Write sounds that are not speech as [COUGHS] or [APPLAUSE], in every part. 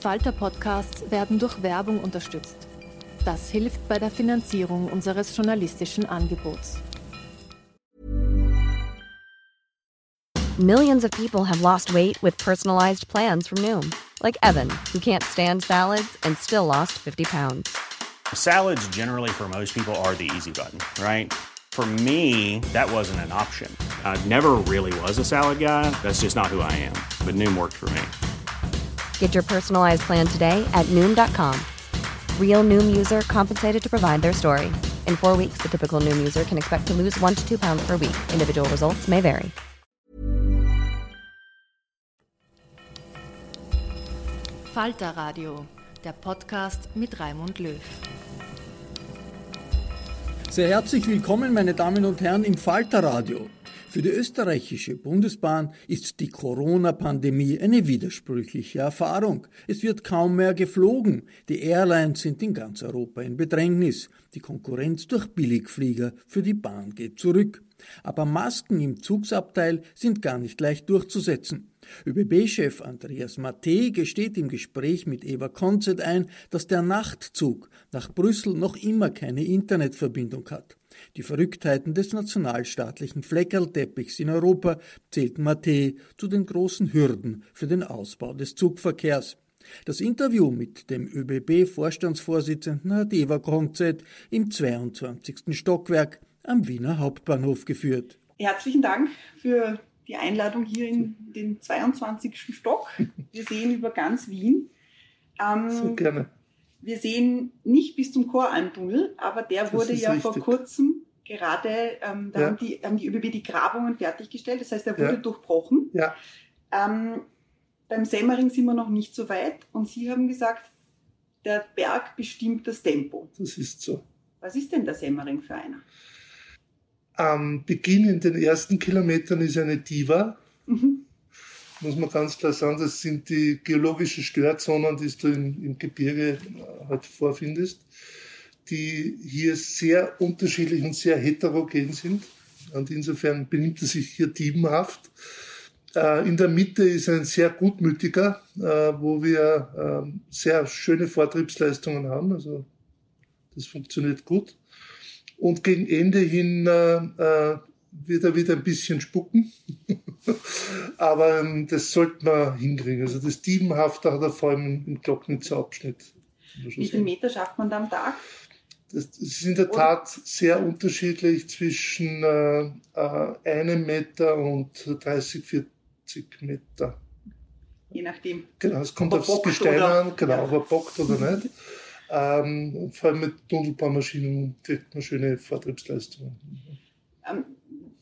Falter-Podcasts werden durch Werbung unterstützt. Das hilft bei der Finanzierung unseres journalistischen Angebots. Millions of people have lost weight with personalized plans from Noom, like Evan, who can't stand salads and still lost 50 pounds. Salads generally for most people are the easy button, right? For me, that wasn't an option. I never really was a salad guy. That's just not who I am. But Noom worked for me. Get your personalized plan today at Noom.com. Real Noom user compensated to provide their story. In four weeks, the typical Noom user can expect to lose one to two pounds per week. Individual results may vary. Falter Radio, der Podcast mit Raimund Löw. Sehr herzlich willkommen, meine Damen und Herren, im Falter Radio. Für die österreichische Bundesbahn ist die Corona-Pandemie eine widersprüchliche Erfahrung. Es wird kaum mehr geflogen. Die Airlines sind in ganz Europa in Bedrängnis. Die Konkurrenz durch Billigflieger für die Bahn geht zurück. Aber Masken im Zugsabteil sind gar nicht leicht durchzusetzen. ÖBB-Chef Andreas Matte gesteht im Gespräch mit Eva Konzett ein, dass der Nachtzug nach Brüssel noch immer keine Internetverbindung hat. Die Verrücktheiten des nationalstaatlichen Fleckerlteppichs in Europa zählt Matte zu den großen Hürden für den Ausbau des Zugverkehrs. Das Interview mit dem ÖBB-Vorstandsvorsitzenden hat Eva Konzett im 22. Stockwerk am Wiener Hauptbahnhof geführt. Herzlichen Dank für die Einladung hier in den 22. Stock. Wir sehen über ganz Wien. Ähm, so gerne. Wir sehen nicht bis zum Choralmtunnel, aber der das wurde ja richtig. vor kurzem gerade, ähm, da ja. haben, die, haben die ÖBB die Grabungen fertiggestellt, das heißt, er wurde ja. durchbrochen. Ja. Ähm, beim Semmering sind wir noch nicht so weit und Sie haben gesagt, der Berg bestimmt das Tempo. Das ist so. Was ist denn der Semmering für einer? Am Beginn in den ersten Kilometern ist eine Diva. Mhm muss man ganz klar sagen, das sind die geologischen Störzonen, die du im, im Gebirge äh, halt vorfindest, die hier sehr unterschiedlich und sehr heterogen sind. Und insofern benimmt er sich hier diebenhaft. Äh, in der Mitte ist ein sehr gutmütiger, äh, wo wir ähm, sehr schöne Vortriebsleistungen haben. Also das funktioniert gut. Und gegen Ende hin wird er wieder ein bisschen spucken. [LAUGHS] Aber ähm, das sollte man hinkriegen. Also das Diebenhafte hat er vor allem im Glocknitzer Abschnitt. Wie viele Meter schafft man da am Tag? Das ist in der Tat sehr unterschiedlich zwischen äh, äh, einem Meter und 30, 40 Meter. Je nachdem. Genau, es kommt aufs Gestein an, genau, ja. ob er bockt oder nicht. Ähm, vor allem mit Tunnelbaumaschinen kriegt man schöne Vortriebsleistungen. Ähm,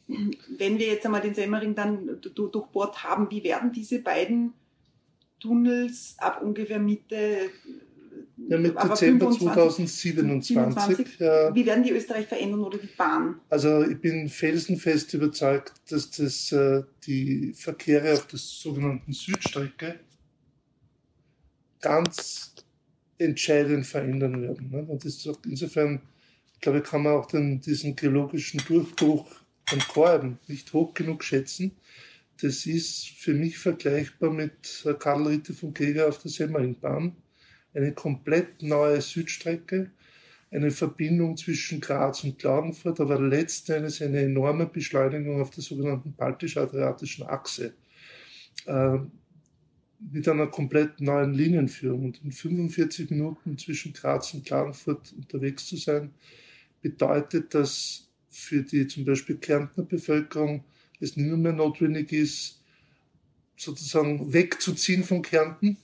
wenn wir jetzt einmal den Semmering dann durchbohrt haben, wie werden diese beiden Tunnels ab ungefähr Mitte ja, mit Dezember 2027. 27, ja. Wie werden die Österreich verändern oder die Bahn? Also ich bin felsenfest überzeugt, dass das äh, die Verkehre auf der sogenannten Südstrecke ganz entscheidend verändern werden. Ne? Und das insofern, glaube ich, kann man auch den, diesen geologischen Durchbruch am Korben nicht hoch genug schätzen. Das ist für mich vergleichbar mit Karl Ritter von Keger auf der Semmeringbahn. Eine komplett neue Südstrecke, eine Verbindung zwischen Graz und Klagenfurt, aber letzten Endes eine enorme Beschleunigung auf der sogenannten baltisch-adriatischen Achse äh, mit einer komplett neuen Linienführung. Und in 45 Minuten zwischen Graz und Klagenfurt unterwegs zu sein, bedeutet, dass für die zum Beispiel Kärntner Bevölkerung es nicht mehr notwendig ist, sozusagen wegzuziehen von Kärnten,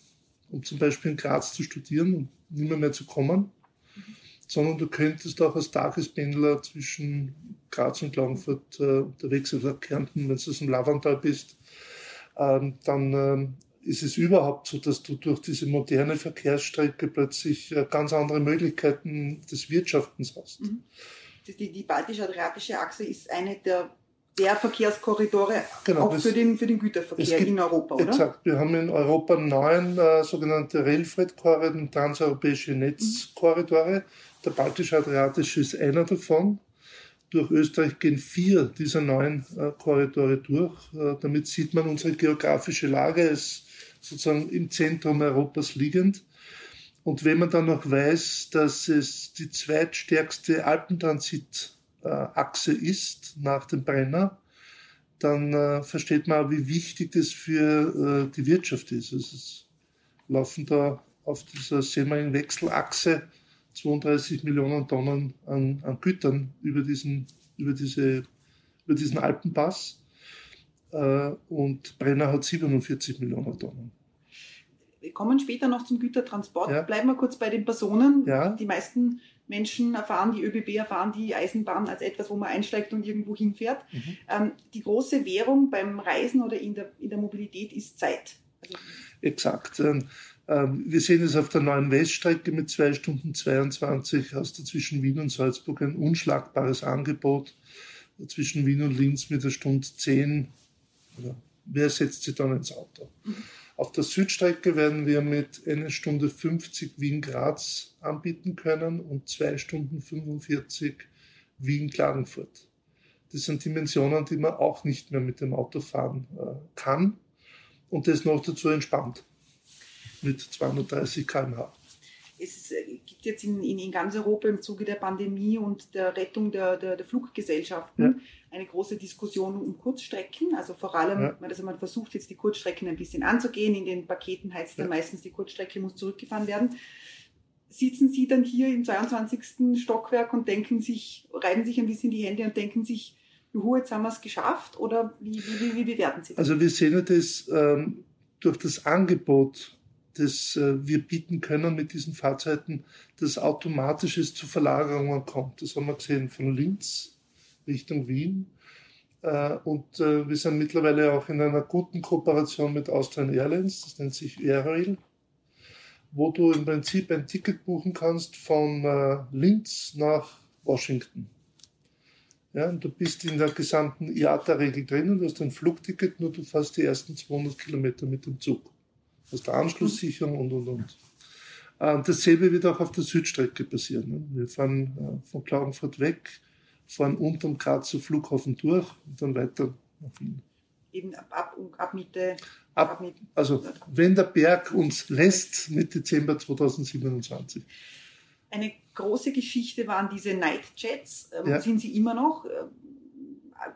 um zum Beispiel in Graz zu studieren und nicht mehr, mehr zu kommen, sondern du könntest auch als Tagespendler zwischen Graz und Klagenfurt äh, unterwegs oder Kärnten, wenn du aus dem Lavantal bist, ähm, dann ähm, ist es überhaupt so, dass du durch diese moderne Verkehrsstrecke plötzlich äh, ganz andere Möglichkeiten des Wirtschaftens hast. Mhm. Die, die baltisch-adriatische Achse ist eine der, der Verkehrskorridore genau, auch für den, für den Güterverkehr gibt, in Europa, oder? Exakt. Wir haben in Europa neun äh, sogenannte Railfreight-Korridore, transeuropäische Netzkorridore. Mhm. Der baltisch-adriatische ist einer davon. Durch Österreich gehen vier dieser neun äh, Korridore durch. Äh, damit sieht man unsere geografische Lage. Es sozusagen im Zentrum Europas liegend. Und wenn man dann noch weiß, dass es die zweitstärkste Alpentransitachse ist nach dem Brenner, dann äh, versteht man auch, wie wichtig das für äh, die Wirtschaft ist. Also es laufen da auf dieser semanigen Wechselachse 32 Millionen Tonnen an, an Gütern über diesen, über, diese, über diesen Alpenpass. Äh, und Brenner hat 47 Millionen Tonnen. Wir kommen später noch zum Gütertransport. Ja. Bleiben wir kurz bei den Personen. Ja. Die meisten Menschen erfahren, die ÖBB erfahren die Eisenbahn als etwas, wo man einsteigt und irgendwo hinfährt. Mhm. Ähm, die große Währung beim Reisen oder in der, in der Mobilität ist Zeit. Also Exakt. Ähm, ähm wir sehen es auf der neuen Weststrecke mit zwei Stunden 22 hast du zwischen Wien und Salzburg ein unschlagbares Angebot. Zwischen Wien und Linz mit der Stunde 10 oder wer setzt sich dann ins Auto? Mhm. Auf der Südstrecke werden wir mit einer Stunde 50 Wien-Graz anbieten können und zwei Stunden 45 Wien-Klagenfurt. Das sind Dimensionen, die man auch nicht mehr mit dem Auto fahren äh, kann. Und das noch dazu entspannt mit 230 km/h es äh, gibt jetzt in, in, in, ganz Europa im Zuge der Pandemie und der Rettung der, der, der Fluggesellschaften ja. eine große Diskussion um Kurzstrecken. Also vor allem, ja. also man versucht jetzt die Kurzstrecken ein bisschen anzugehen. In den Paketen heißt ja. dann meistens, die Kurzstrecke muss zurückgefahren werden. Sitzen Sie dann hier im 22. Stockwerk und denken sich, reiben sich ein bisschen die Hände und denken sich, juhu, jetzt haben wir es geschafft? Oder wie, wie, wie, bewerten Sie das? Also wir sehen das ähm, durch das Angebot das äh, wir bieten können mit diesen Fahrzeugen, dass automatisch es zu Verlagerungen kommt. Das haben wir gesehen von Linz Richtung Wien. Äh, und äh, wir sind mittlerweile auch in einer guten Kooperation mit Austrian Airlines, das nennt sich Airrail, wo du im Prinzip ein Ticket buchen kannst von Linz nach Washington. Ja, und du bist in der gesamten IATA-Regel drin und hast ein Flugticket, nur du fährst die ersten 200 Kilometer mit dem Zug aus der Anschlusssicherung und, und, und. Äh, dasselbe wird auch auf der Südstrecke passieren. Ne? Wir fahren äh, von Klagenfurt weg, fahren unterm Grazer Flughafen durch und dann weiter nach Wien. Eben ab, ab, ab Mitte. Ab, ab Mitte. Also, wenn der Berg uns lässt, mit Dezember 2027. Eine große Geschichte waren diese Nightjets. Ähm, ja. Sind sie immer noch?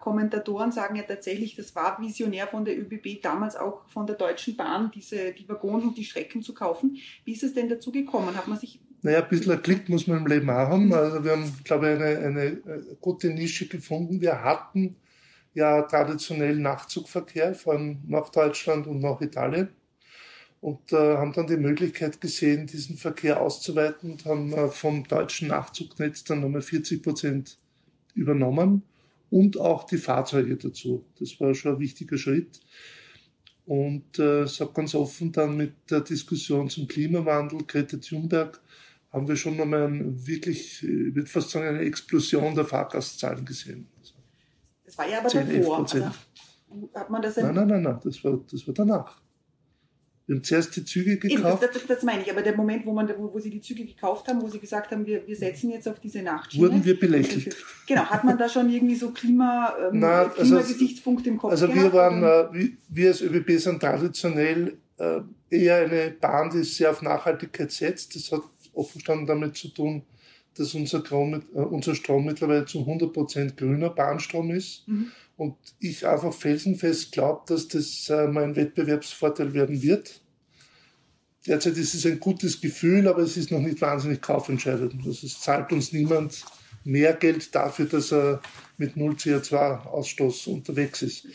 Kommentatoren sagen ja tatsächlich, das war visionär von der ÖBB, damals auch von der Deutschen Bahn, diese, die Waggons und die Strecken zu kaufen. Wie ist es denn dazu gekommen? Hat man sich naja, ein bisschen Klick muss man im Leben auch haben. Also wir haben, glaube ich, eine, eine äh, gute Nische gefunden. Wir hatten ja traditionell Nachtzugverkehr, vor allem nach Deutschland und nach Italien. Und äh, haben dann die Möglichkeit gesehen, diesen Verkehr auszuweiten und haben äh, vom deutschen Nachzugnetz dann nochmal 40 Prozent übernommen und auch die Fahrzeuge dazu. Das war schon ein wichtiger Schritt. Und äh, sag ganz offen, dann mit der Diskussion zum Klimawandel, Greta Thunberg, haben wir schon nochmal ein, wirklich, ich würde fast sagen, eine Explosion der Fahrgastzahlen gesehen. Also das war ja aber 10, davor. Also, hat man das nein, nein, nein, nein, das war, das war danach. Wir haben zuerst die Züge gekauft. Eben, das, das, meine ich, aber der Moment, wo, man, wo, wo Sie die Züge gekauft haben, wo Sie gesagt haben, wir, wir setzen jetzt auf diese Nachtschiene. Wurden wir belächelt. Genau, hat man da schon irgendwie so Klima, ähm, also Klimagesichtspunkt im Kopf Also wir waren, äh, wir als ÖBB sind traditionell äh, eher eine Bahn, die sehr auf Nachhaltigkeit setzt. Das hat offen damit zu tun, dass unser, Strom, äh, unser Strom mittlerweile zu 100% grüner Bahnstrom ist. Mhm. Und ich einfach felsenfest glaube, dass das äh, mal ein Wettbewerbsvorteil werden wird. Derzeit ist es ein gutes Gefühl, aber es ist noch nicht wahnsinnig kaufentscheidend. Also es zahlt uns niemand mehr Geld dafür, dass er mit null CO2-Ausstoß unterwegs ist.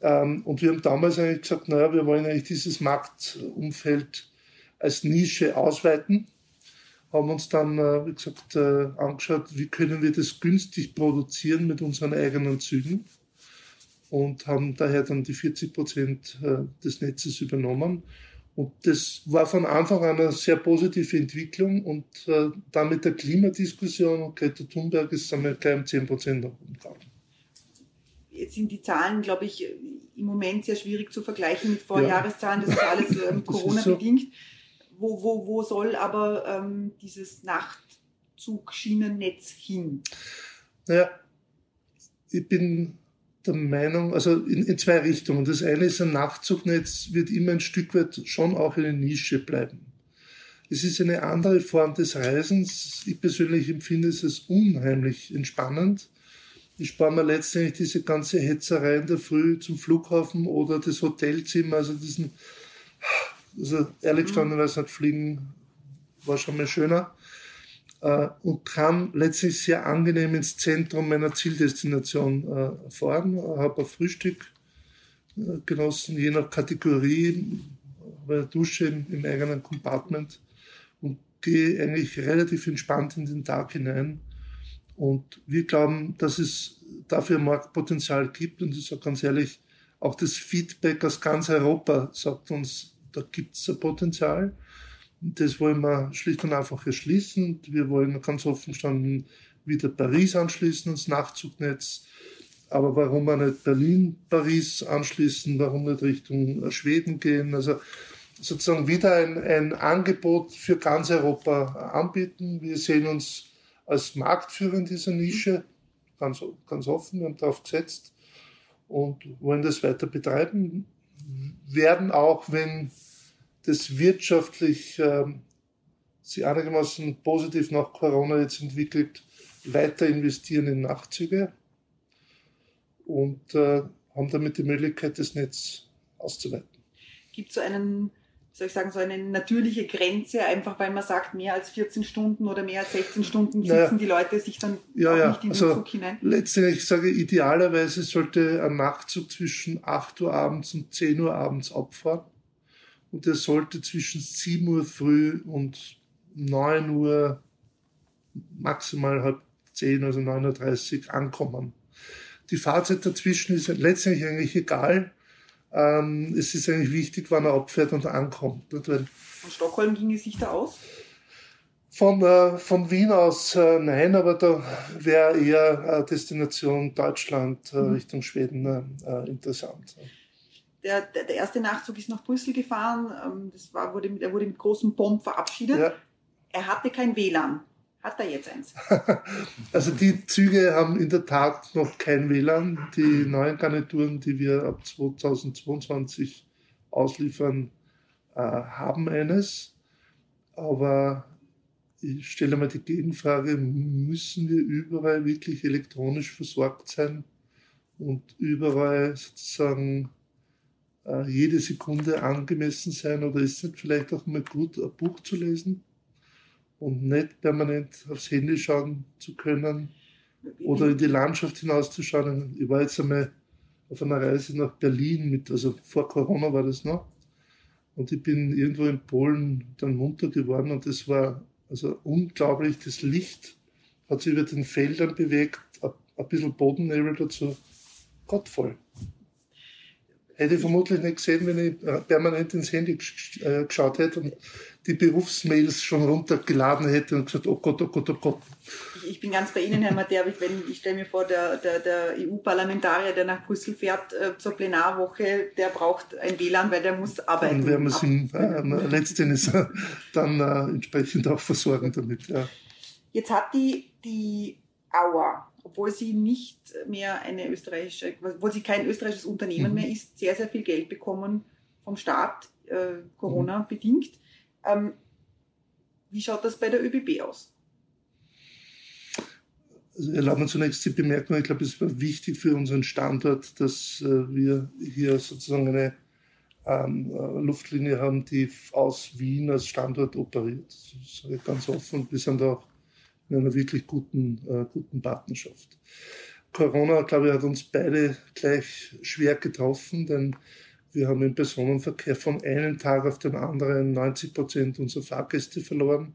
Ähm, und wir haben damals eigentlich gesagt, naja, wir wollen eigentlich dieses Marktumfeld als Nische ausweiten. Haben uns dann, äh, wie gesagt, äh, angeschaut, wie können wir das günstig produzieren mit unseren eigenen Zügen und haben daher dann die 40 Prozent äh, des Netzes übernommen. Und das war von Anfang an eine sehr positive Entwicklung und äh, dann mit der Klimadiskussion und Greta Thunberg ist es gleich um 10 Prozent nach oben gegangen. Jetzt sind die Zahlen, glaube ich, im Moment sehr schwierig zu vergleichen mit Vorjahreszahlen. Das ist alles [LAUGHS] ähm, Corona-bedingt. So. Wo, wo, wo soll aber ähm, dieses Nachtzugschienennetz hin? Naja, ich bin der Meinung, also in, in, zwei Richtungen. Das eine ist, ein Nachzugnetz wird immer ein Stück weit schon auch eine Nische bleiben. Es ist eine andere Form des Reisens. Ich persönlich empfinde es als unheimlich entspannend. Ich spare mir letztendlich diese ganze Hetzerei in der Früh zum Flughafen oder das Hotelzimmer, also diesen, also ehrlich gestanden, mhm. weiß nicht, fliegen war schon mal schöner. Äh, und kam letztlich sehr angenehm ins Zentrum meiner Zieldestination äh, fahren. Habe ein Frühstück äh, genossen, je nach Kategorie, bei der Dusche im, im eigenen Compartment und gehe eigentlich relativ entspannt in den Tag hinein. Und wir glauben, dass es dafür Marktpotenzial gibt. Und ich sage ganz ehrlich, auch das Feedback aus ganz Europa sagt uns, da gibt es ein Potenzial. Das wollen wir schlicht und einfach erschließen. Wir wollen ganz offen standen wieder Paris anschließen, ins Nachzugnetz. Aber warum wir nicht Berlin-Paris anschließen? Warum nicht Richtung Schweden gehen? Also sozusagen wieder ein, ein Angebot für ganz Europa anbieten. Wir sehen uns als Marktführer in dieser Nische, ganz, ganz offen, wir haben darauf gesetzt und wollen das weiter betreiben. Werden auch, wenn das wirtschaftlich äh, sich einigermaßen positiv nach Corona jetzt entwickelt, weiter investieren in Nachtzüge und äh, haben damit die Möglichkeit, das Netz auszuweiten. Gibt es so einen, soll ich sagen, so eine natürliche Grenze, einfach weil man sagt, mehr als 14 Stunden oder mehr als 16 Stunden sitzen naja, die Leute sich dann ja, auch ja. nicht in den also, Zug hinein? Letztendlich sage ich, idealerweise sollte ein Nachtzug zwischen 8 Uhr abends und 10 Uhr abends abfahren und der sollte zwischen 7 Uhr früh und 9 Uhr, maximal halb 10, also 9.30 Uhr ankommen. Die Fahrzeit dazwischen ist letztendlich eigentlich egal. Ähm, es ist eigentlich wichtig, wann er abfährt und ankommt. Von Stockholm ging es sich da aus? Von, äh, von Wien aus äh, nein, aber da wäre eher äh, Destination Deutschland äh, mhm. Richtung Schweden äh, äh, interessant. Der, der, der, erste Nachzug ist nach Brüssel gefahren. Ähm, das war, wurde, er wurde mit großem Pomp verabschiedet. Ja. Er hatte kein WLAN. Hat er jetzt eins? [LAUGHS] Also die Züge haben in der Tat noch kein WLAN. Die neuen Garnituren, die wir ab 2022 ausliefern, äh, haben eines. Aber ich stelle mal die Gegenfrage, müssen wir überall wirklich elektronisch versorgt sein und überall sozusagen äh, jede Sekunde angemessen sein oder ist es vielleicht auch mal gut, ein Buch zu lesen und nicht permanent aufs Handy schauen zu können oder in die Landschaft hinauszuschauen. Ich war jetzt einmal auf einer Reise nach Berlin mit, also vor Corona war das noch. Und ich bin irgendwo in Polen dann munter geworden und es war also unglaublich, das Licht hat sich über den Feldern bewegt, ein bisschen Bodennebel dazu, gottvoll. Hätte ich vermutlich nicht gesehen, wenn ich äh, permanent ins Handy äh, geschaut hätte und die Berufsmails schon runtergeladen hätte und gesagt, oh Gott, oh Gott, oh Gott. Ich bin ganz bei Ihnen, Herr Materwig, wenn ich stelle mir vor, der, der, der EU-Parlamentarier, der nach Brüssel fährt äh, zur Plenarwoche, der braucht ein WLAN, weil der muss arbeiten. Dann werden wir es ihm äh, letztendlich dann äh, entsprechend auch versorgen damit. Ja. Jetzt hat die, die Auer obwohl sie nicht mehr eine österreichische, obwohl sie kein österreichisches Unternehmen mhm. mehr ist, sehr, sehr viel Geld bekommen vom Staat, äh, Corona mhm. bedingt. Ähm, wie schaut das bei der ÖBB aus? Also erlauben wir zunächst die Bemerkung, ich glaube, es war wichtig für unseren Standort, dass äh, wir hier sozusagen eine ähm, äh, Luftlinie haben, die aus Wien als Standort operiert. Das ist ganz offen wir sind auch in einer wirklich guten, äh, guten Partnerschaft. Corona, glaube ich, hat uns beide gleich schwer getroffen, denn wir haben im Personenverkehr von einem Tag auf den anderen 90 Prozent unserer Fahrgäste verloren.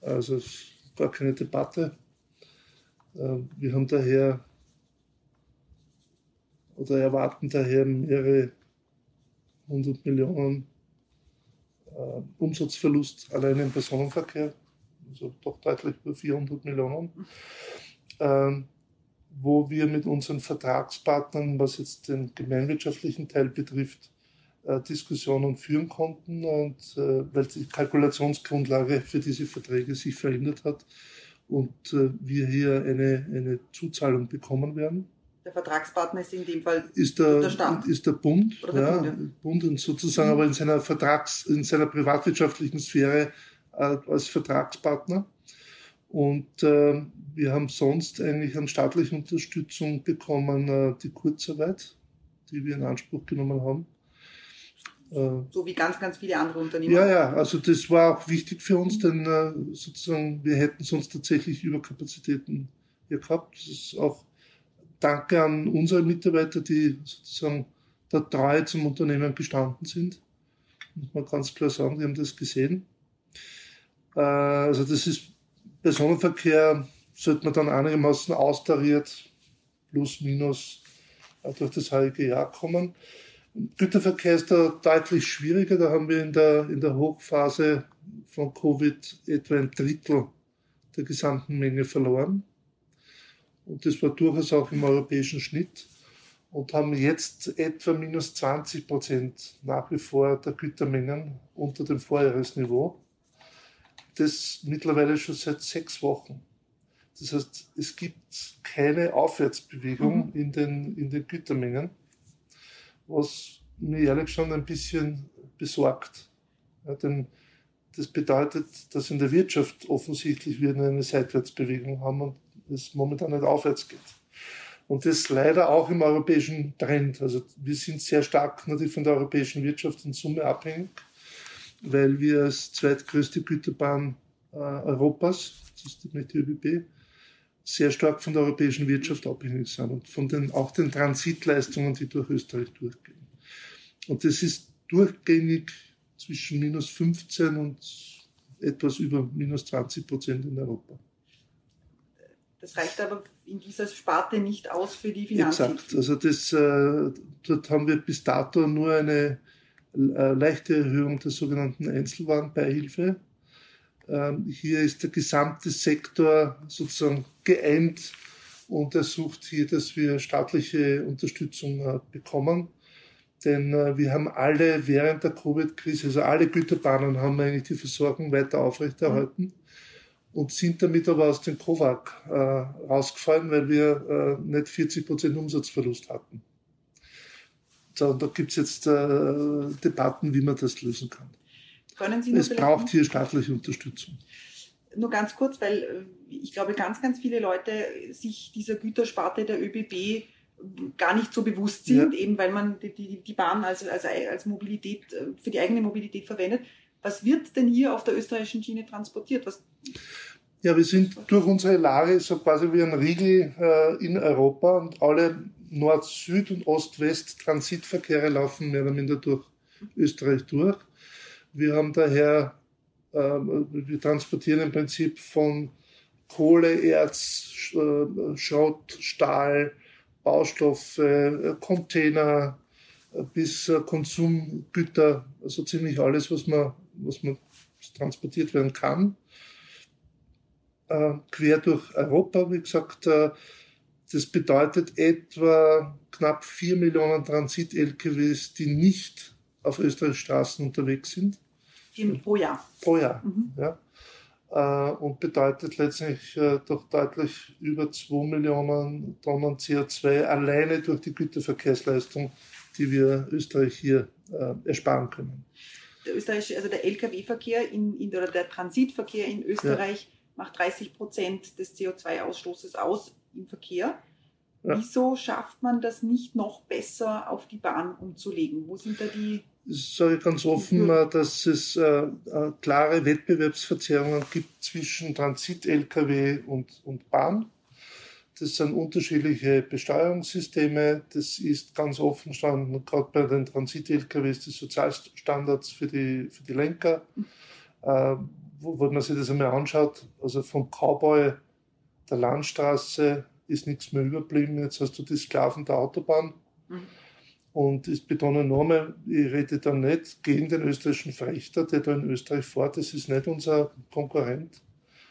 Also gar keine Debatte. Äh, wir haben daher oder erwarten daher mehrere hundert Millionen äh, Umsatzverlust allein im Personenverkehr, also doch deutlich über 400 Millionen, ähm, wo wir mit unseren Vertragspartnern, was jetzt den gemeinwirtschaftlichen Teil betrifft, äh, Diskussionen führen konnten und äh, weil die Kalkulationsgrundlage für diese Verträge sich verändert hat und äh, wir hier eine, eine Zuzahlung bekommen werden. Der Vertragspartner ist in dem Fall ist der, der Staat. Ist der Bund, der ja, Bund, ja. Bund und sozusagen aber in seiner Vertrags, in seiner privatwirtschaftlichen Sphäre als Vertragspartner. Und äh, wir haben sonst eigentlich an staatliche Unterstützung bekommen, äh, die Kurzarbeit, die wir in Anspruch genommen haben. Äh, so wie ganz, ganz viele andere Unternehmen. Ja, ja, also das war auch wichtig für uns, denn äh, sozusagen wir hätten sonst tatsächlich Überkapazitäten hier gehabt. Das ist auch Danke an unsere Mitarbeiter, die sozusagen der Treue zum Unternehmen gestanden sind. Muss man ganz klar sagen, die haben das gesehen. Äh, also das ist Personenverkehr, sollte man dann einigermaßen austariert, plus minus durch das heutige Jahr kommen. Güterverkehr ist da deutlich schwieriger. Da haben wir in der, in der Hochphase von Covid etwa ein Drittel der gesamten Menge verloren. Und das war durchaus auch im europäischen Schnitt. Und haben jetzt etwa minus 20 Prozent nach wie vor der Gütermengen unter dem Vorjahresniveau. Das mittlerweile schon seit sechs Wochen. Das heißt, es gibt keine Aufwärtsbewegung mhm. in, den, in den Gütermengen was mir ehrlich schon ein bisschen besorgt. Ja, denn das bedeutet, dass in der Wirtschaft offensichtlich wir eine Seitwärtsbewegung haben und es momentan nicht aufwärts geht. Und das leider auch im europäischen Trend. Also wir sind sehr stark natürlich von der europäischen Wirtschaft in Summe abhängig, weil wir als zweitgrößte Güterbahn äh, Europas, das ist die ÖBB, sehr stark von der europäischen Wirtschaft abhängig sind und von den, auch den Transitleistungen, die durch Österreich durchgehen. Und das ist durchgängig zwischen minus 15 und etwas über minus 20 Prozent in Europa. Das reicht aber in dieser Sparte nicht aus für die Finanzen. Exakt. Also das, äh, dort haben wir bis dato nur eine leichte Erhöhung der sogenannten Einzelwarenbeihilfe ähm, hier ist der gesamte Sektor sozusagen geeint und er sucht hier, dass wir staatliche Unterstützung äh, bekommen. Denn äh, wir haben alle während der Covid-Krise, also alle Güterbahnen haben eigentlich die Versorgung weiter aufrechterhalten und sind damit aber aus dem COVAC äh, rausgefallen, weil wir äh, nicht 40 Prozent Umsatzverlust hatten. Und da gibt es jetzt äh, Debatten, wie man das lösen kann. Können Sie es braucht hier staatliche Unterstützung. Nur ganz kurz, weil äh, ich glaube, ganz, ganz viele Leute sich dieser Gütersparte der ÖBB gar nicht so bewusst sind, ja. eben weil man die, die, die Bahn als, als, als Mobilität, äh, für die eigene Mobilität verwendet. Was wird denn hier auf der österreichischen Schiene transportiert? Was ja, wir sind durch unsere Lage so quasi wie ein Riegel äh, in Europa und alle Nord-Süd- und Ost-West-Transitverkehre laufen mehr oder minder durch Österreich durch. Wir haben daher, äh, wir transportieren im Prinzip von Kohle, Erz, äh, Schrott, Stahl, Baustoffe, äh, Container äh, bis Konsumgüter, also ziemlich alles, was man, was man transportiert werden kann. Quer durch Europa, wie gesagt, das bedeutet etwa knapp 4 Millionen Transit-LKWs, die nicht auf Österreichs Straßen unterwegs sind pro Jahr. Pro Jahr, mhm. ja. Äh, und bedeutet letztlich äh, doch deutlich über 2 Millionen Tonnen CO2 alleine durch die Güterverkehrsleistung, die wir Österreich hier äh, ersparen können. Der österreichische, also der Lkw-Verkehr in, in, oder der Transitverkehr in Österreich macht 30 Prozent des CO2-Ausstoßes aus im Verkehr. Ja. Wieso schafft man das nicht noch besser auf die Bahn umzulegen? Wo sind da die ich sage ganz offen, mhm. dass es äh, äh, klare Wettbewerbsverzerrungen gibt zwischen Transit-Lkw und, und Bahn. Das sind unterschiedliche Besteuerungssysteme. Das ist ganz offen standen, gerade bei den Transit-LKWs, die Sozialstandards für die, für die Lenker. Mhm. Äh, wo, wo man sich das einmal anschaut, also vom Cowboy der Landstraße ist nichts mehr überblieben. Jetzt hast du die Sklaven der Autobahn. Mhm. Und ich betone nochmal, ich rede da nicht gegen den österreichischen Frechter, der da in Österreich fährt. Das ist nicht unser Konkurrent,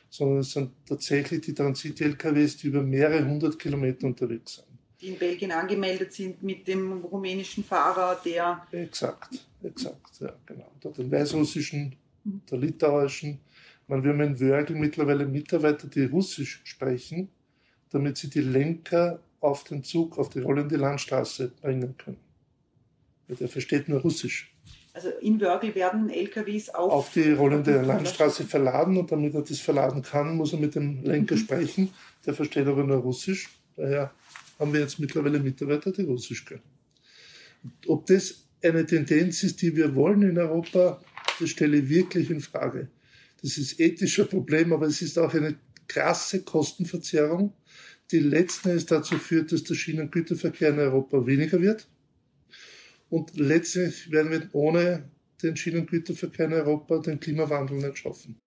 sondern es sind tatsächlich die Transit-LKWs, die über mehrere hundert Kilometer unterwegs sind. Die in Belgien angemeldet sind mit dem rumänischen Fahrer, der. Exakt, exakt, ja, genau. Da den weißrussischen, mhm. der litauischen. Man, wir haben in Wörgl mittlerweile Mitarbeiter, die Russisch sprechen, damit sie die Lenker auf den Zug, auf die rollende Landstraße bringen können der versteht nur Russisch. Also in Wörgl werden LKWs auf, auf die rollende Landstraße verladen und damit er das verladen kann, muss er mit dem Lenker mhm. sprechen. Der versteht aber nur Russisch. Daher haben wir jetzt mittlerweile Mitarbeiter, die Russisch können. Ob das eine Tendenz ist, die wir wollen in Europa, das stelle ich wirklich in Frage. Das ist ethischer Problem, aber es ist auch eine krasse Kostenverzerrung, die letzten Endes dazu führt, dass der Schienengüterverkehr in Europa weniger wird Und letztlich werden wir ohne den Schienengüterverkehr in Europa den Klimawandel nicht schaffen.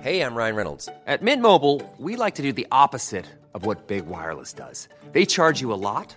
Hey, I'm Ryan Reynolds. At Mint Mobile, we like to do the opposite of what Big Wireless does. They charge you a lot,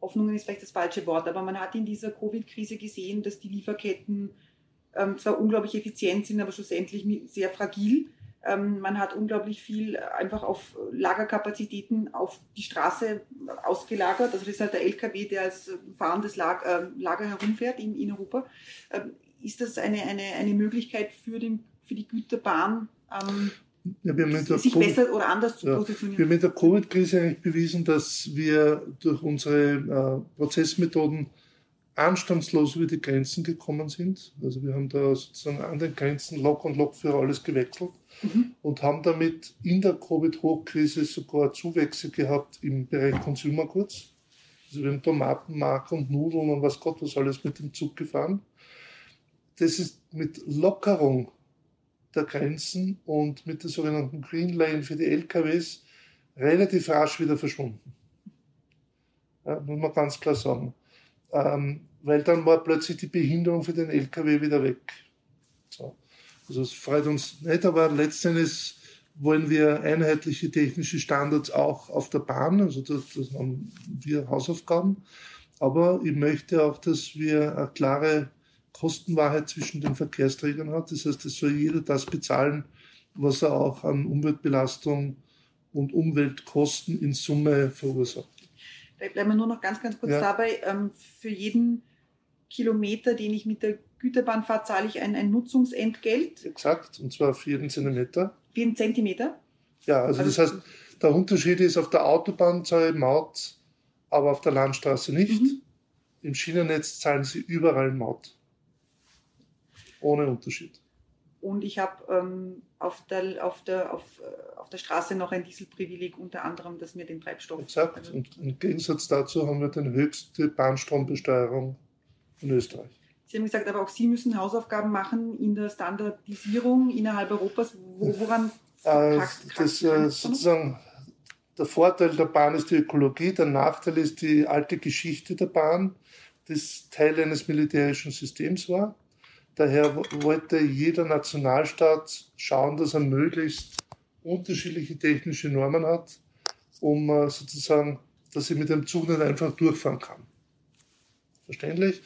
Hoffnungen ist vielleicht das falsche Wort, aber man hat in dieser Covid-Krise gesehen, dass die Lieferketten ähm, zwar unglaublich effizient sind, aber schlussendlich sehr fragil. Ähm, man hat unglaublich viel einfach auf Lagerkapazitäten auf die Straße ausgelagert. Also das ist halt der LKW, der als fahrendes Lager, äh, Lager herumfährt in, in Europa. Ähm, ist das eine, eine, eine Möglichkeit für, den, für die Güterbahn, ähm, ja, sich COVID, besser oder anders zu ja, positionieren? Wir haben mit der Covid-Krise eigentlich bewiesen, dass wir durch unsere äh, Prozessmethoden anstandslos über die Grenzen gekommen sind. Also wir haben da sozusagen an den Grenzen Lok und Lokführer alles gewechselt mhm. und haben damit in der Covid-Hochkrise sogar Zuwächse gehabt im Bereich Consumer Goods. Also wir haben Tomaten, Mark und Nudeln und was Gott was alles mit dem Zug gefahren. Das ist mit Lockerung der Grenzen und mit der sogenannten Green Lane für die LKWs relativ rasch wieder verschwunden. Ja, muss man ganz klar sagen. Ähm, weil dann war plötzlich die Behinderung für den LKW wieder weg. So. Also es freut uns nicht, aber letztendlich wollen wir einheitliche technische Standards auch auf der Bahn, also das, das haben wir Hausaufgaben. Aber ich möchte auch, dass wir eine klare Kostenwahrheit zwischen den Verkehrsträgern hat. Das heißt, es soll jeder das bezahlen, was er auch an Umweltbelastung und Umweltkosten in Summe verursacht. Da bleiben wir nur noch ganz, ganz kurz ja. dabei. Ähm, für jeden Kilometer, den ich mit der Güterbahn fahre, zahle ich ein, ein Nutzungsentgelt. Exakt, und zwar für jeden Zentimeter. Für jeden Zentimeter? Ja, also, also das heißt, der Unterschied ist, auf der Autobahn zahle ich Maut, aber auf der Landstraße nicht. Mhm. Im Schienennetz zahlen sie überall Maut. Ohne Unterschied. Und ich habe ähm, auf, der, auf, der, auf, äh, auf der Straße noch ein Dieselprivileg, unter anderem, dass mir den Treibstoff. Exakt. Also, und im Gegensatz dazu haben wir die höchste Bahnstrombesteuerung in Österreich. Sie haben gesagt, aber auch Sie müssen Hausaufgaben machen in der Standardisierung innerhalb Europas. Woran äh, das, äh, sozusagen der Vorteil der Bahn ist die Ökologie, der Nachteil ist die alte Geschichte der Bahn, das Teil eines militärischen Systems war. Daher wollte jeder Nationalstaat schauen, dass er möglichst unterschiedliche technische Normen hat, um äh, sozusagen, dass er mit dem Zug nicht einfach durchfahren kann. Verständlich?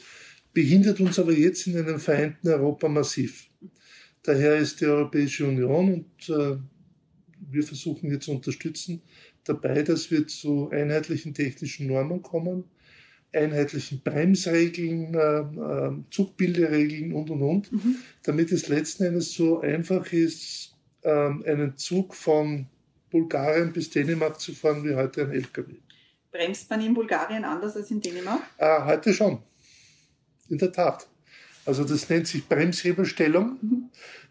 behindert uns aber jetzt in einem vereinten Europa massiv. Daher ist die Europäische Union und äh, wir versuchen hier zu unterstützen dabei, dass wir zu einheitlichen technischen Normen kommen, einheitlichen Bremsregeln, äh, äh, Zugbilderegeln und und und, mhm. damit es letzten Endes so einfach ist, äh, einen Zug von Bulgarien bis Dänemark zu fahren wie heute ein LKW. Bremst man in Bulgarien anders als in Dänemark? Äh, heute schon. In der Tat. Also das nennt sich Bremshebelstellung, mhm.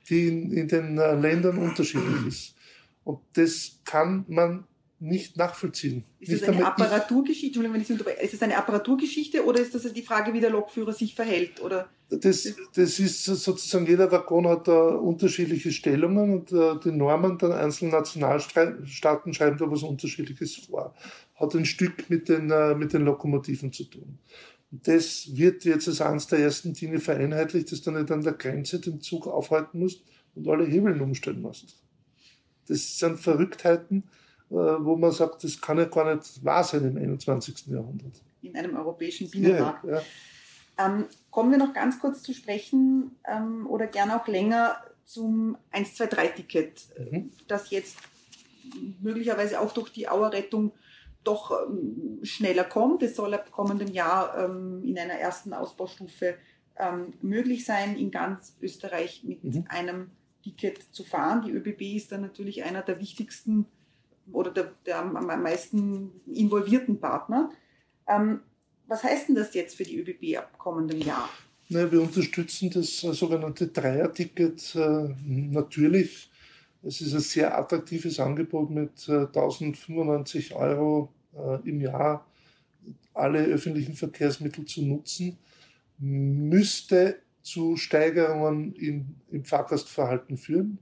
die in, in den äh, Ländern unterschiedlich ist. Und das kann man nicht nachvollziehen. Ist das eine Apparaturgeschichte? wenn ich ist es eine Apparaturgeschichte oder ist das die Frage, wie der Lokführer sich verhält? Oder? Das, das ist sozusagen, jeder Waggon hat da unterschiedliche Stellungen und uh, die Normen der einzelnen Nationalstaaten schreiben da was Unterschiedliches vor. Hat ein Stück mit den, uh, mit den Lokomotiven zu tun. Und das wird jetzt als eines der ersten Dinge vereinheitlicht, dass du nicht an der Grenze den Zug aufhalten musst und alle Hebeln umstellen musst. Das sind Verrücktheiten, äh, wo man sagt, das kann ja gar nicht wahr sein im 21. Jahrhundert. In einem europäischen Binnenmarkt. Ja, ja. Ähm, kommen wir noch ganz kurz zu sprechen ähm, oder gerne auch länger zum 123-Ticket, mhm. das jetzt möglicherweise auch durch die Auerrettung doch ähm, schneller kommt. Es soll ab kommendem Jahr ähm, in einer ersten Ausbaustufe ähm, möglich sein, in ganz Österreich mit mhm. einem Ticket zu fahren. Die ÖBB ist dann natürlich einer der wichtigsten oder der, der am, meisten involvierten Partner. Ähm, was heißt denn das jetzt für die ÖBB ab kommendem Jahr? Na, wir unterstützen das äh, sogenannte Dreier-Ticket äh, natürlich. Es ist ein sehr attraktives Angebot mit äh, 1095 Euro äh, im Jahr alle öffentlichen Verkehrsmittel zu nutzen, müsste zu Steigerungen in, im Fahrgastverhalten führen.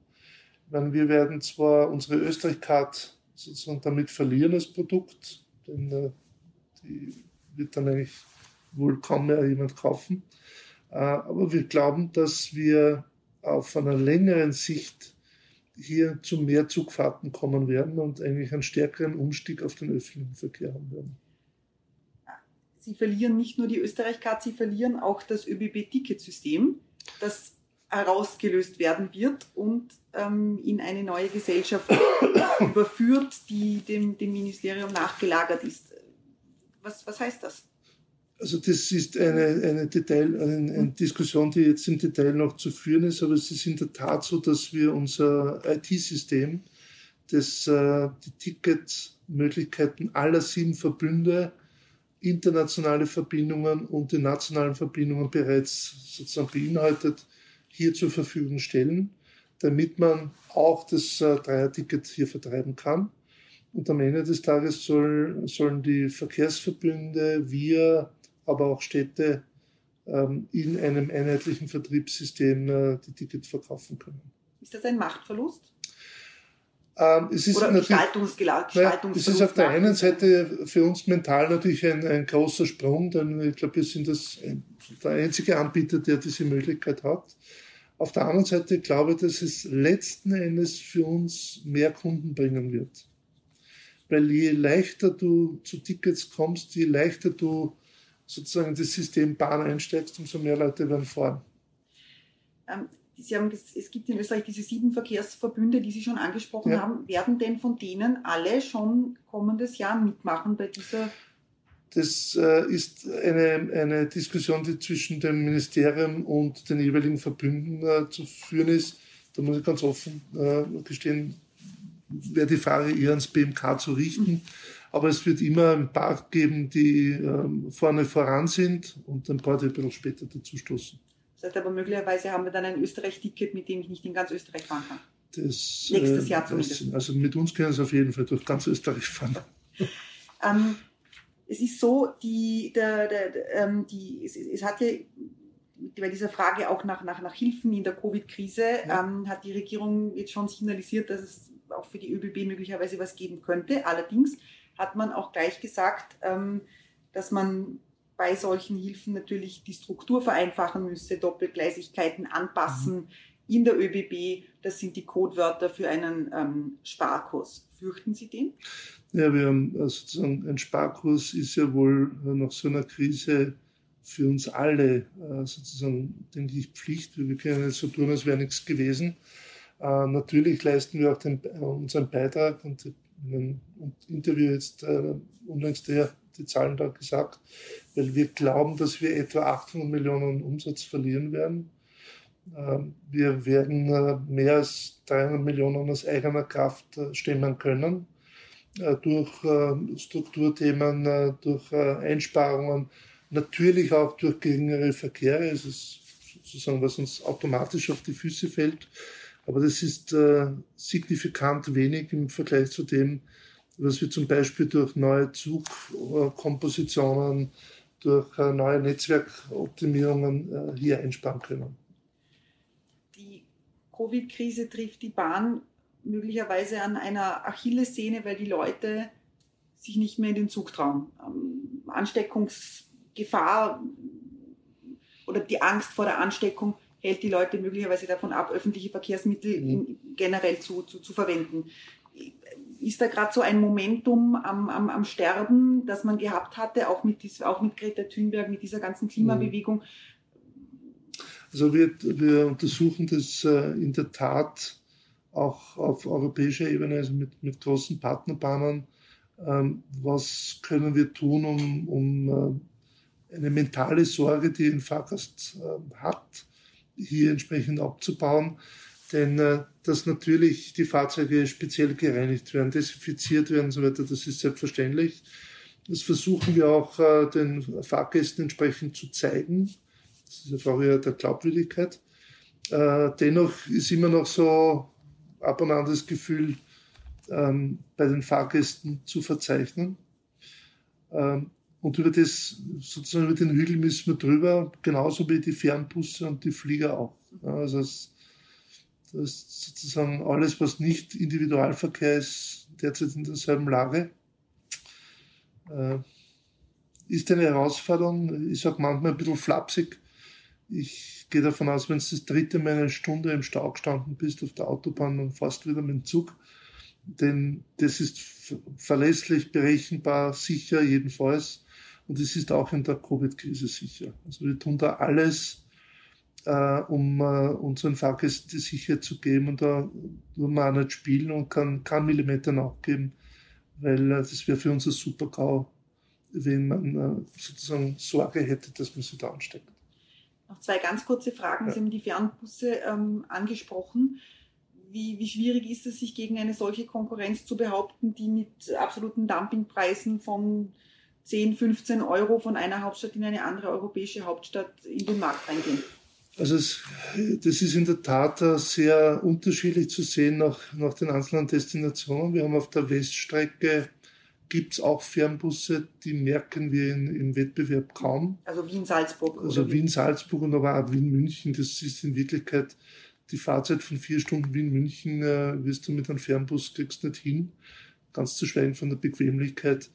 Meine, wir werden zwar unsere Österreich-Card sozusagen damit verlieren als Produkt, denn äh, die wird dann eigentlich wohl kaum mehr jemand kaufen. Äh, aber wir glauben, dass wir auf einer längeren Sicht hier zu mehr Zugfahrten kommen werden und eigentlich einen stärkeren Umstieg auf den öffentlichen Verkehr haben werden. Sie verlieren nicht nur die Österreich-Card, Sie verlieren auch das ÖBB-Ticketsystem, das herausgelöst werden wird und ähm, in eine neue Gesellschaft [COUGHS] überführt, die dem, dem Ministerium nachgelagert ist. Was, was heißt das? Also das ist eine, eine, Detail, eine, eine, Diskussion, die jetzt im Detail noch zu führen ist, aber es ist in der Tat so, dass wir unser IT-System, das äh, die Ticketmöglichkeiten aller sieben Verbünde internationale Verbindungen und die nationalen Verbindungen bereits sozusagen beinhaltet, hier zur Verfügung stellen, damit man auch das äh, Dreierticket hier vertreiben kann. Und am Ende des Tages soll, sollen die Verkehrsverbünde, wir, aber auch Städte ähm, in einem einheitlichen Vertriebssystem äh, die Tickets verkaufen können. Ist das ein Machtverlust? Ähm, es ist Oder Gestaltungsverlust. Naja, es ist auf der einen Seite für uns mental natürlich ein, ein großer Sprung, denn ich glaube, wir sind das, der einzige Anbieter, der diese Möglichkeit hat. Auf der anderen Seite glaube ich, dass es letzten Endes für uns mehr Kunden bringen wird. Weil je leichter du zu Tickets kommst, je leichter du sozusagen das System Bahn einsteigst, umso mehr Leute werden fahren. Sie haben, es gibt in Österreich diese sieben Verkehrsverbünde, die Sie schon angesprochen ja. haben. Werden denn von denen alle schon kommendes Jahr mitmachen bei dieser? Das äh, ist eine, eine Diskussion, die zwischen dem Ministerium und den jeweiligen Verbünden äh, zu führen ist. Da muss ich ganz offen äh, gestehen, wäre die Frage eher ans BMK zu richten. Mhm. Aber es wird immer ein paar geben, die ähm, vorne voran sind und ein paar, die ein bisschen später dazu stoßen. Das heißt aber möglicherweise haben wir dann ein Österreich-Ticket, mit dem ich nicht in ganz Österreich fahren kann. Das, Nächstes Jahr zumindest. Das, also mit uns können Sie auf jeden Fall durch ganz Österreich fahren. [LAUGHS] ähm, es ist so, die, der, der, der, ähm, die, es, es hat ja bei dieser Frage auch nach, nach, nach Hilfen in der Covid-Krise, ja. ähm, hat die Regierung jetzt schon signalisiert, dass es auch für die ÖBB möglicherweise was geben könnte. Allerdings hat man auch gleich gesagt, ähm, dass man bei solchen Hilfen natürlich die Struktur vereinfachen müsse, Doppelgleisigkeiten anpassen mhm. in der ÖBB. Das sind die Codewörter für einen ähm, Sparkurs. Fürchten Sie den? Ja, wir haben äh, sozusagen ein Sparkurs ist ja wohl nach so einer Krise für uns alle äh, sozusagen, denke ich, Pflicht. Wir können nicht so tun, als wäre nichts gewesen. Äh, natürlich leisten wir auch den, unseren Beitrag und in einem Interview jetzt äh, unlängst der, die Zahlen da gesagt, weil wir glauben, dass wir etwa 800 Millionen Umsatz verlieren werden. Ähm, wir werden äh, mehr als 300 Millionen aus eigener Kraft äh, stemmen können äh, durch Strukturthemen, durch Einsparungen, natürlich auch durch geringere Verkehre. Es ist sozusagen, was uns automatisch auf die Füße fällt. Aber das ist signifikant wenig im Vergleich zu dem, was wir zum Beispiel durch neue Zugkompositionen, durch neue Netzwerkoptimierungen hier einsparen können. Covid-Krise trifft die Bahn möglicherweise an einer Achillessehne, weil die Leute sich nicht mehr in den Zug trauen. Ähm, Ansteckungsgefahr oder die Angst vor der Ansteckung hält die Leute möglicherweise davon ab, öffentliche Verkehrsmittel mhm. generell zu, zu, zu verwenden. Ist da gerade so ein Momentum am, am, am Sterben, das man gehabt hatte, auch mit, dies, auch mit Greta Thunberg, mit dieser ganzen Klimabewegung, also wir, wir untersuchen das äh, in der Tat auch auf europäischer Ebene, also mit, mit großen Partnerbahnen. Ähm, was können wir tun, um, um äh, eine mentale Sorge, die ein Fahrgast äh, hat, hier entsprechend abzubauen? Denn äh, dass natürlich die Fahrzeuge speziell gereinigt werden, desinfiziert werden und so weiter, das ist selbstverständlich. Das versuchen wir auch äh, den Fahrgästen entsprechend zu zeigen. Das ist eine Frage der Glaubwürdigkeit. Äh, dennoch ist immer noch so ab und an das Gefühl, ähm, bei den Fahrgästen zu verzeichnen. Ähm, und über das, sozusagen über den Hügel müssen wir drüber, genauso wie die Fernbusse und die Flieger auch. Also das, das ist sozusagen alles, was nicht Individualverkehr ist, derzeit in derselben Lage. Äh, ist eine Herausforderung, ich sage manchmal ein bisschen flapsig, ich gehe davon aus, wenn du das dritte Mal eine Stunde im Stau gestanden bist auf der Autobahn und fährst wieder mit dem Zug, denn das ist verlässlich, berechenbar, sicher jedenfalls. Und es ist auch in der Covid-Krise sicher. Also wir tun da alles, äh, um äh, unseren Fahrgästen die Sicherheit zu geben. Und da tun wir auch nicht spielen und kann keinen Millimeter nachgeben, weil äh, das wäre für uns ein super GAU, wenn man äh, sozusagen Sorge hätte, dass man sich da ansteckt. Noch zwei ganz kurze Fragen. Ja. Sie haben die Fernbusse ähm, angesprochen. Wie, wie, schwierig ist es, sich gegen eine solche Konkurrenz zu behaupten, die mit absoluten Dumpingpreisen von 10, 15 Euro von einer Hauptstadt in eine andere europäische Hauptstadt in den Markt reingehen? Also es, das ist in der Tat sehr unterschiedlich zu sehen nach, nach den einzelnen Destinationen. Wir haben auf der Weststrecke gibt es auch Fernbusse, die merken wir in, im Wettbewerb kaum. Also Wien-Salzburg. Also Wien-Salzburg und aber auch Wien-München. Das ist in Wirklichkeit die Fahrzeit von vier Stunden Wien-München, äh, wirst du mit einem Fernbus kriegst nicht hin. Ganz zu schweigen von der Bequemlichkeit.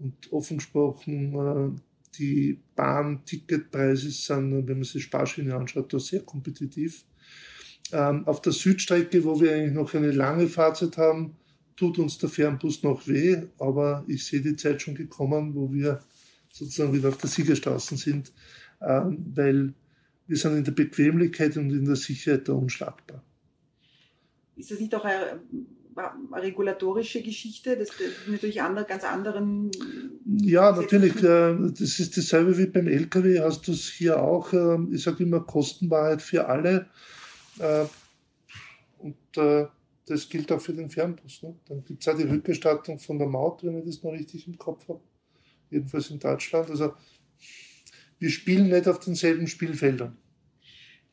Und offen gesprochen, äh, die Bahnticketpreise sind, wenn man sich Sparschiene anschaut, da sehr kompetitiv. Ähm, auf der Südstrecke, wo wir eigentlich noch eine lange Fahrzeit haben, tut uns der Fernbus noch weh, aber ich sehe die Zeit schon gekommen, wo wir sozusagen wieder auf der Siegerstraße sind, ähm, weil wir sind in der Bequemlichkeit und in der Sicherheit da unschlagbar. Ist das nicht auch eine regulatorische Geschichte, das natürlich andere, ganz anderen. Ja, natürlich. Äh, das ist dasselbe wie beim LKW. Hast du es hier auch? Äh, ich sage immer Kostenwahrheit für alle. Äh, und das gilt auch für den Fernbus. Ne? Dann gibt es auch die Rückerstattung von der Maut, wenn ich das noch richtig im Kopf habe. Jedenfalls in Deutschland. Also wir spielen nicht auf denselben Spielfeldern.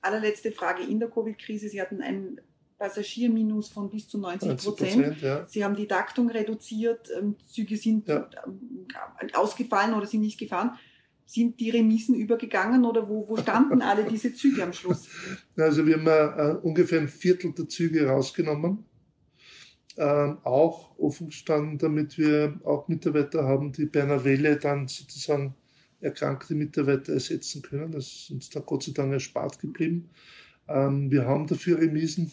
Allerletzte Frage in der Covid-Krise. Sie hatten ein Passagierminus von bis zu 90 Prozent. Ja. Sie haben die Taktung reduziert, ähm, Züge sind ja. Ähm, ausgefallen oder sind nicht gefahren sind die Remisen übergegangen oder wo, wo standen alle [LAUGHS] diese Züge am Schluss? Also wir haben äh, ungefähr ein Viertel der Züge rausgenommen. Ähm, auch offen gestanden, damit wir auch Mitarbeiter haben, die bei einer Welle dann sozusagen erkrankte Mitarbeiter ersetzen können. Das ist uns da Gott sei Dank erspart geblieben. Ähm, wir haben dafür Remisen.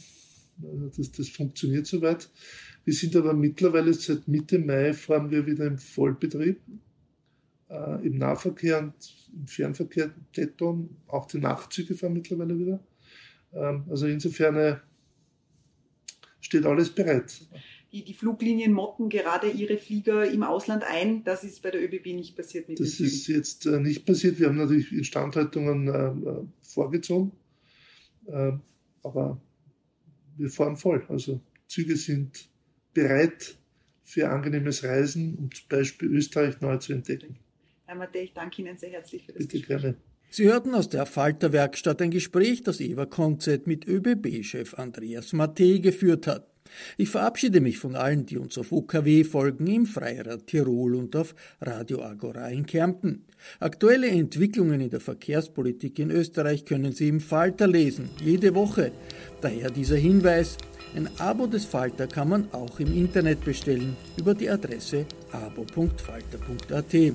Das, das funktioniert soweit. Wir sind aber mittlerweile seit Mitte Mai fahren wir wieder im Vollbetrieb äh, im Nahverkehr und im Fernverkehr detton. Auch die Nachtzüge fahren mittlerweile wieder. Ähm, also insofern äh, steht alles bereit. Die, die, Fluglinien motten gerade ihre Flieger im Ausland ein. Das ist bei der ÖBB nicht passiert. Mit das ist jetzt äh, nicht passiert. Wir haben natürlich Instandhaltungen äh, äh vorgezogen. Äh, aber wir fahren voll. Also Züge sind bereit für angenehmes Reisen, um zum Beispiel Österreich neu zu entdecken. Herr Matthä, ich danke Ihnen sehr herzlich für das Bitte Gespräch. gerne. Sie hörten aus der Falterwerkstatt ein Gespräch, das Eva Konzett mit ÖBB-Chef Andreas Matthä geführt hat. Ich verabschiede mich von allen, die uns auf OKW folgen, im Freirad Tirol und auf Radio Agora in Kärnten. Aktuelle Entwicklungen in der Verkehrspolitik in Österreich können Sie im Falter lesen, jede Woche. Daher dieser Hinweis, ein Abo des Falter kann man auch im Internet bestellen über die Adresse abo.falter.at.